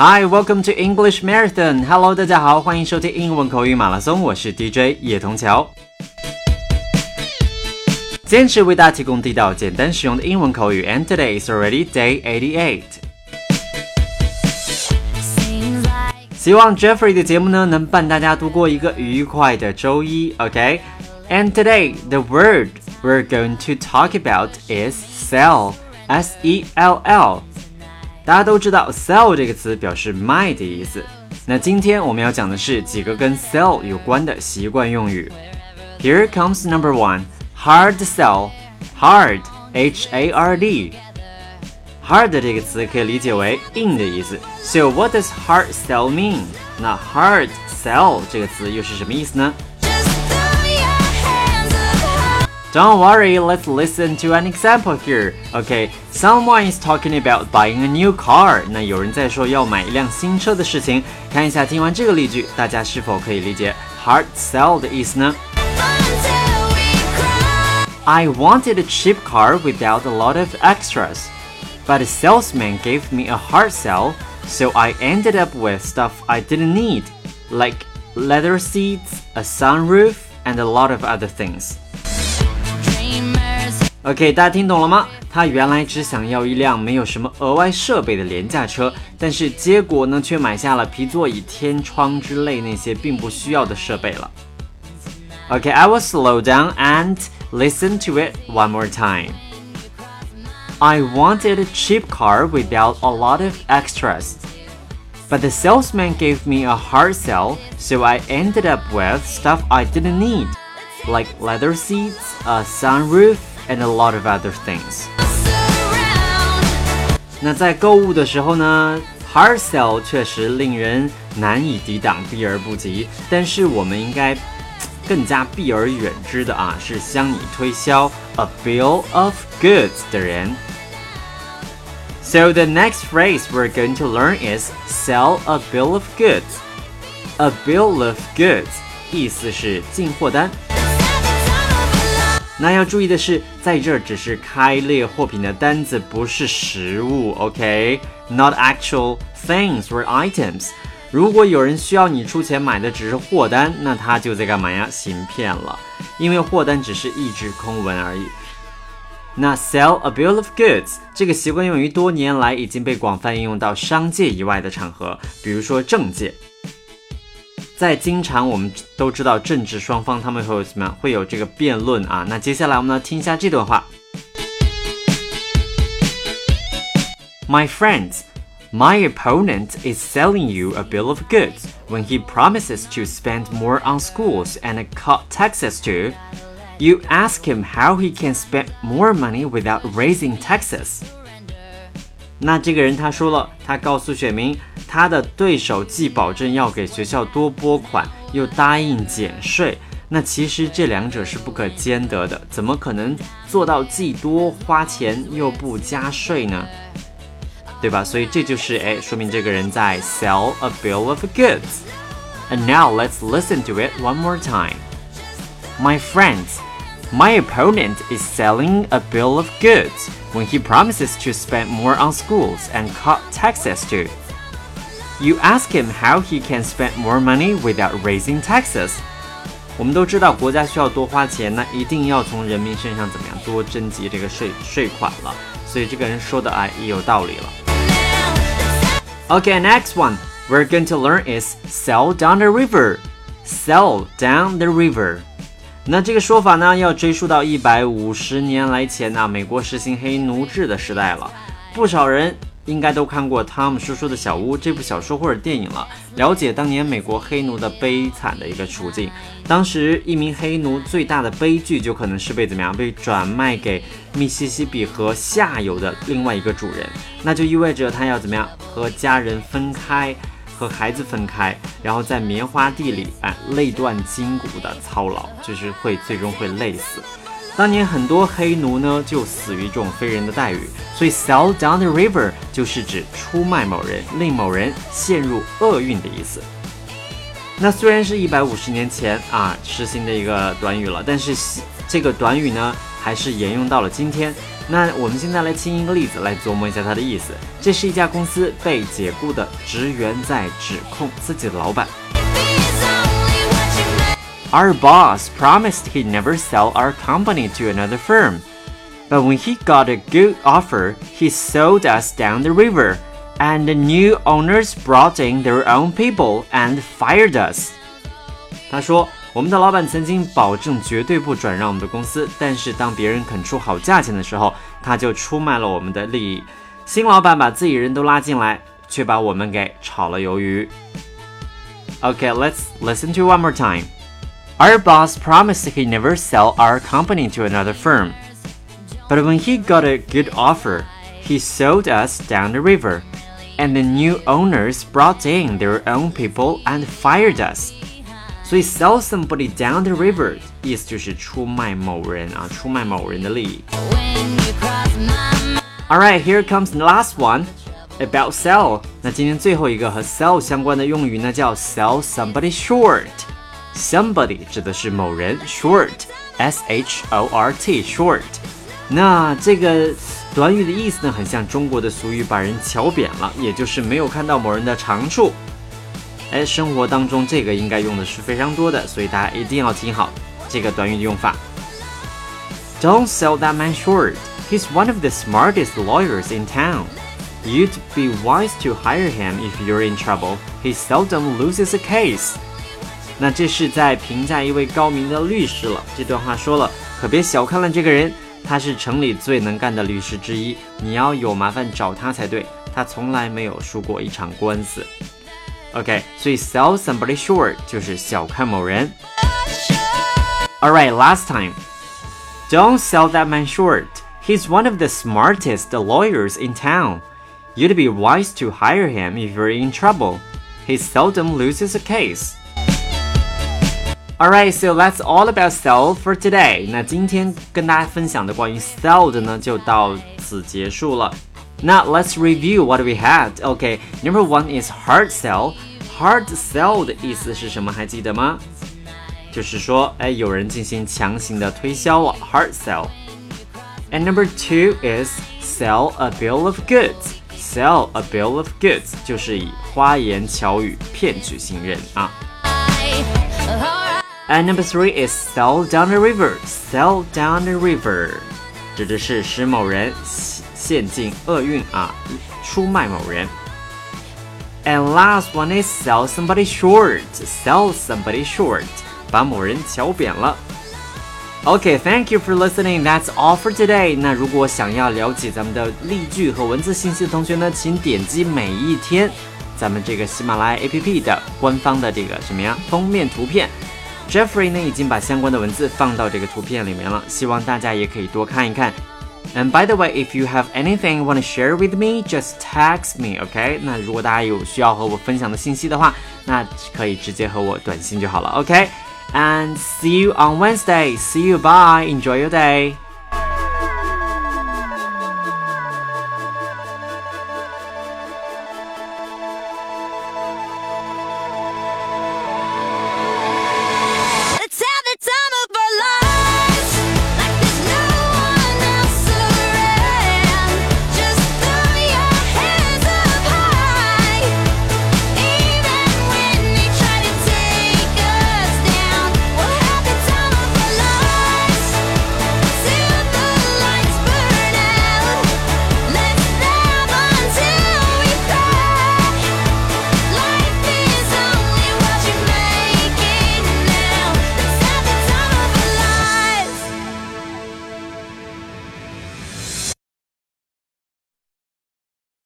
Hi, welcome to English Marathon. Hello，大家好，欢迎收听英文口语马拉松，我是 DJ 叶童桥。坚持为大家提供地道、简单实用的英文口语，and today is already day eighty-eight。希望 Jeffrey 的节目呢，能伴大家度过一个愉快的周一。OK，and today the word we're going to talk about is sell. S E L L。 大家都知道 sell 这个词表示卖的意思。那今天我们要讲的是几个跟 sell 有关的习惯用语。Here comes number one. Hard sell. Hard. H A R D. Hard 这个词可以理解为硬的意思。So what does hard sell mean？那 hard sell 这个词又是什么意思呢 ？Don't worry, let's listen to an example here. Okay, someone is talking about buying a new car. 那有人在说要买一辆新车的事情。看一下，听完这个例句，大家是否可以理解 hard sell 的意思呢？I wanted a cheap car without a lot of extras, but the salesman gave me a hard sell, so I ended up with stuff I didn't need, like leather seats, a sunroof, and a lot of other things. OK，大家听懂了吗？他原来只想要一辆没有什么额外设备的廉价车，但是结果呢，却买下了皮座椅、天窗之类那些并不需要的设备了。OK，I will slow down and listen to it one more time. I wanted a cheap car without a lot of extras. But the salesman gave me a hard sell, so I ended up with stuff I didn't need, like leather seats, a sunroof, and a lot of other things. 那在购物的时候呢，hard sell 确实令人难以抵挡，避而不及。但是我们应该更加避而远之的啊，是向你推销 a bill of goods 的人。So the next phrase we're going to learn is sell a bill of goods. A bill of goods 意思是进货单。 那要注意的是，在这儿只是开列货品的单子，不是实物，OK？Not actual things or items。如果有人需要你出钱买的只是货单，那他就在干嘛呀？行骗了，因为货单只是一纸空文而已。那 sell a bill of goods 这个习惯用于多年来已经被广泛应用到商界以外的场合，比如说政界。在经常我们都知道政治双方他们会有什么样？会有这个辩论啊。那接下来我们来听一下这段话。My friends, my opponent is selling you a bill of goods when he promises to spend more on schools and cut taxes too. You ask him how he can spend more money without raising taxes. 那这个人他说了，他告诉选民， 他的对手既保证要给学校多拨款，又答应减税。那其实这两者是不可兼得的，怎么可能做到既多花钱又不加税呢？对吧？所以这就是哎，说明这个人在 sell a bill of goods。And now let's listen to it one more time. My friends, my opponent is selling a bill of goods when he promises to spend more on schools and cut taxes too. You ask him how he can spend more money without raising taxes. 我们都知道国家需要多花钱，那一定要从人民身上怎么样多征集这个税税款了。所以这个人说的哎也有道理了。Okay, next one we're going to learn is sell down the river. Sell down the river. 那这个说法呢，要追溯到一百五十年来前啊，美国实行黑奴制的时代了。不少人 应该都看过《汤姆叔叔的小屋》这部小说或者电影了，了解当年美国黑奴的悲惨的一个处境。当时一名黑奴最大的悲剧就可能是被怎么样被转卖给密西西比河下游的另外一个主人，那就意味着他要怎么样和家人分开。和孩子分开，然后在棉花地里，哎，累断筋骨的操劳，就是会最终会累死。当年很多黑奴呢就死于这种非人的待遇，所以 sell down the river 就是指出卖某人，令某人陷入厄运的意思。那虽然是一百五十年前啊实行的一个短语了，但是这个短语呢还是沿用到了今天。那我们现在来听一个例子，来琢磨一下它的意思。这是一家公司被解雇的职员在指控自己的老板。Our boss promised he'd never sell our company to another firm. But when he got a good offer, he sold us down the river, and the new owners brought in their own people and fired us. 他说。我们的老板曾经保证绝对不转让我们的公司，但是当别人肯出好价钱的时候，他就出卖了我们的利益。新老板把自己人都拉进来，却把我们给炒了鱿鱼。Okay, let's listen to one more time. Our boss promised he'd never sell our company to another firm. But when he got a good offer, he sold us down the river, and the new owners brought in their own people and fired us. 所以 sell somebody down the river 意思就是出卖某人啊，出卖某人的利益。Alright, here comes the last one about sell。那今天最后一个和 sell 相关的用语呢，叫 sell somebody short。 Somebody 指的是某人，short，s h o r t short。那这个短语的意思呢，很像中国的俗语，把人瞧扁了，也就是没有看到某人的长处。哎，生活当中这个应该用的是非常多的，所以大家一定要听好这个短语的用法。Don't sell that man short. He's one of the smartest lawyers in town. You'd be wise to hire him if you're in trouble. He seldom loses a case. 那这是在评价一位高明的律师了。这段话说了，可别小看了这个人，他是城里最能干的律师之一。你要有麻烦找他才对，他从来没有输过一场官司。OK，所以 sell somebody short 就是小看某人。Alright, last time. Don't sell that man short. He's one of the smartest lawyers in town. You'd be wise to hire him if you're in trouble. He seldom loses a case. Alright, so that's all about sell for today. 那今天跟大家分享的关于 sell 的呢，就到此结束了。now let's review what we had. Okay, number one is hard sell. Hard sell 的意思是什么？还记得吗？就是说，哎，有人进行强行的推销了，hard sell。And number two is sell a bill of goods. Sell a bill of goods 就是以花言巧语骗取信任啊。 And number three is sell down the river. Sell down the river 指的是使某人陷进厄运啊，出卖某人。And last one is sell somebody short. Sell somebody short，把某人瞧扁了。OK，thank you for listening. That's all for today. 那如果想要了解咱们的例句和文字信息的同学呢，请点击每一天咱们这个喜马拉雅 APP 的官方的这个什么呀封面图片。Jeffrey 呢已经把相关的文字放到这个图片里面了，希望大家也可以多看一看。And by the way, if you have anything you want to share with me, just text me, OK？那如果大家有需要和我分享的信息的话，那可以直接和我短信就好了，OK？And see you on Wednesday. See you. Bye. Enjoy your day.